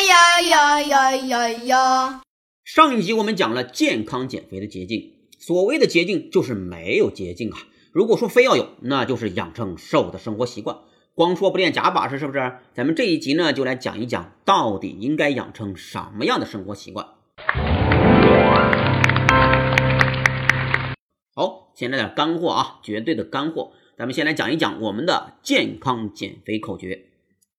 呀呀呀呀呀呀！上一集我们讲了健康减肥的捷径，所谓的捷径就是没有捷径啊。如果说非要有，那就是养成瘦的生活习惯。光说不练假把式，是不是？咱们这一集呢，就来讲一讲到底应该养成什么样的生活习惯。好，先来点干货啊，绝对的干货。咱们先来讲一讲我们的健康减肥口诀：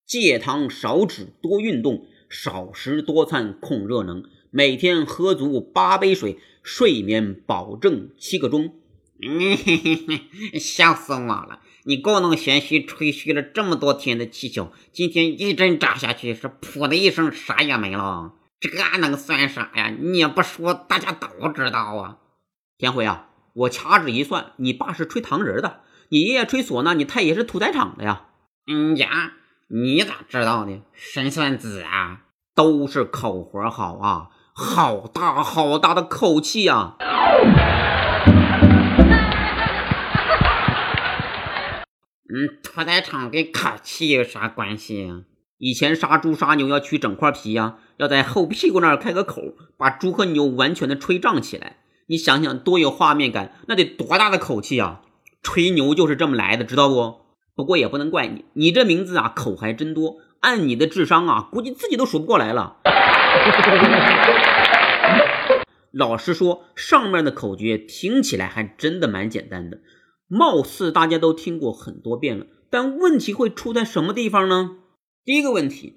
戒糖少脂多运动，少食多餐控热能，每天喝足八杯水，睡眠保证七个钟。嗯，嘿嘿嘿，笑死我了！你故弄玄虚，吹嘘了这么多天的气球，今天一针扎下去，是噗的一声，啥也没了。这能算啥呀？你也不说，大家都知道啊。田辉啊，我掐指一算，你爸是吹糖人的，你爷爷吹唢呐，你太爷是屠宰场的呀。嗯呀，你咋知道的？神算子啊，都是口活好啊，好大好大的口气呀。嗯，屠宰场跟口气有啥关系啊？以前杀猪杀牛要取整块皮呀，要在后屁股那儿开个口，把猪和牛完全的吹胀起来。你想想多有画面感，那得多大的口气啊！吹牛就是这么来的，知道不？不过也不能怪你，你这名字啊口还真多，按你的智商啊，估计自己都数不过来了。老实说，上面的口诀听起来还真的蛮简单的。貌似大家都听过很多遍了，但问题会出在什么地方呢？第一个问题，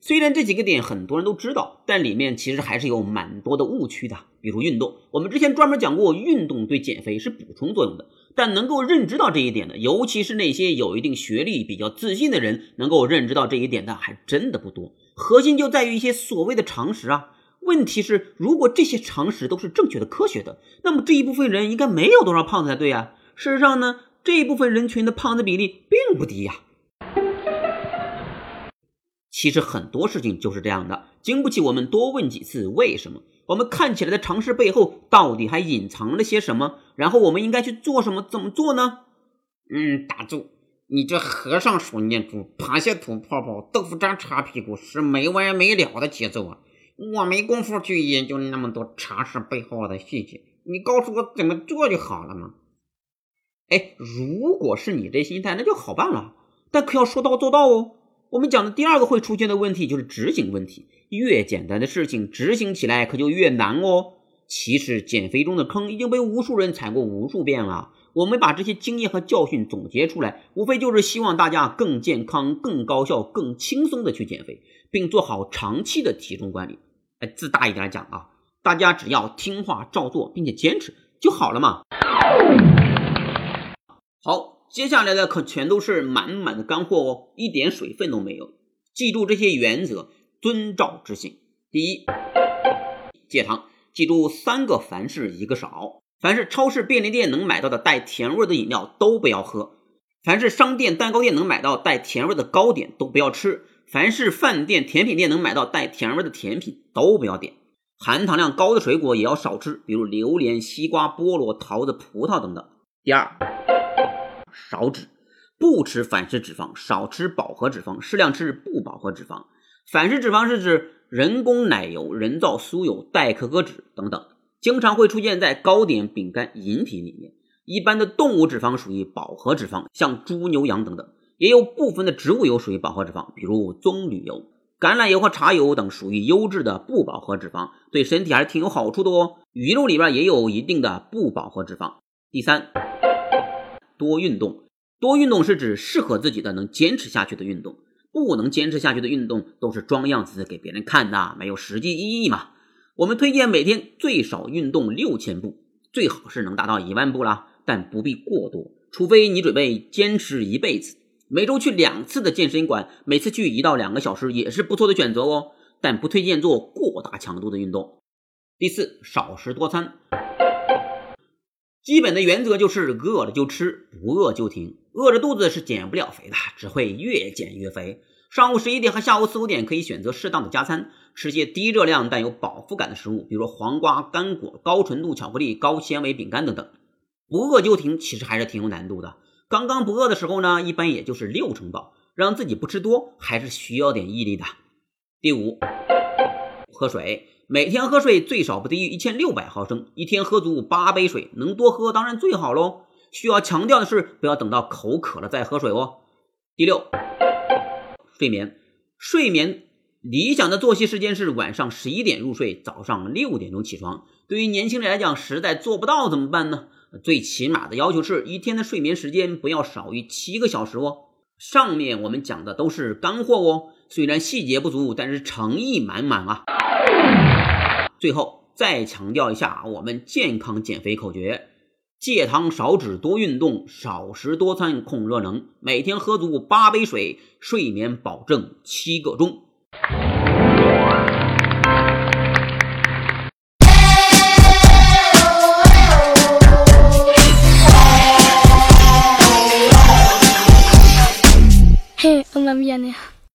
虽然这几个点很多人都知道，但里面其实还是有蛮多的误区的。比如运动，我们之前专门讲过，运动对减肥是补充作用的，但能够认知到这一点的，尤其是那些有一定学历、比较自信的人，能够认知到这一点的还真的不多。核心就在于一些所谓的常识啊。问题是，如果这些常识都是正确的、科学的，那么这一部分人应该没有多少胖子才对啊。事实上呢，这一部分人群的胖子比例并不低呀。其实很多事情就是这样的，经不起我们多问几次为什么。我们看起来的常识背后到底还隐藏了些什么？然后我们应该去做什么？怎么做呢？嗯，打住！你这和尚数念珠，螃蟹吐泡泡，豆腐渣擦屁股，是没完没了的节奏啊！我没工夫去研究那么多常识背后的细节，你告诉我怎么做就好了嘛。哎，如果是你这心态，那就好办了，但可要说到做到哦。我们讲的第二个会出现的问题就是执行问题，越简单的事情执行起来可就越难哦。其实减肥中的坑已经被无数人踩过无数遍了，我们把这些经验和教训总结出来，无非就是希望大家更健康、更高效、更轻松的去减肥，并做好长期的体重管理。哎，自大一点讲啊，大家只要听话照做，并且坚持就好了嘛。好，接下来的可全都是满满的干货哦，一点水分都没有。记住这些原则，遵照执行。第一，戒糖，记住三个凡是一个少。凡是超市、便利店能买到的带甜味的饮料都不要喝；凡是商店、蛋糕店能买到带甜味的糕点都不要吃。凡是饭店、甜品店能买到带甜味的甜品都不要点，含糖量高的水果也要少吃，比如榴莲、西瓜、菠萝、桃子、葡萄等等。第二，少脂，不吃反式脂肪，少吃饱和脂肪，适量吃不饱和脂肪。反式脂肪是指人工奶油、人造酥油、代可可脂等等，经常会出现在糕点、饼干、饮品里面。一般的动物脂肪属于饱和脂肪，像猪、牛、羊等等。也有部分的植物油属于饱和脂肪，比如棕榈油、橄榄油和茶油等属于优质的不饱和脂肪，对身体还是挺有好处的哦。鱼肉里边也有一定的不饱和脂肪。第三，多运动，多运动是指适合自己的、能坚持下去的运动，不能坚持下去的运动都是装样子给别人看的，没有实际意义嘛。我们推荐每天最少运动六千步，最好是能达到一万步啦，但不必过多，除非你准备坚持一辈子。每周去两次的健身馆，每次去一到两个小时也是不错的选择哦，但不推荐做过大强度的运动。第四，少食多餐。基本的原则就是饿了就吃，不饿就停。饿着肚子是减不了肥的，只会越减越肥。上午十一点和下午四五点可以选择适当的加餐，吃些低热量但有饱腹感的食物，比如黄瓜、干果、高纯度巧克力、高纤维饼干等等。不饿就停，其实还是挺有难度的。刚刚不饿的时候呢，一般也就是六成饱，让自己不吃多，还是需要点毅力的。第五，喝水，每天喝水最少不低于一千六百毫升，一天喝足八杯水，能多喝当然最好喽。需要强调的是，不要等到口渴了再喝水哦。第六，睡眠，睡眠理想的作息时间是晚上十一点入睡，早上六点钟起床。对于年轻人来讲，实在做不到怎么办呢？最起码的要求是一天的睡眠时间不要少于七个小时哦。上面我们讲的都是干货哦，虽然细节不足，但是诚意满满啊。最后再强调一下我们健康减肥口诀：戒糖少脂多运动，少食多餐控热能，每天喝足八杯水，睡眠保证七个钟。嘿，我妈咪呀！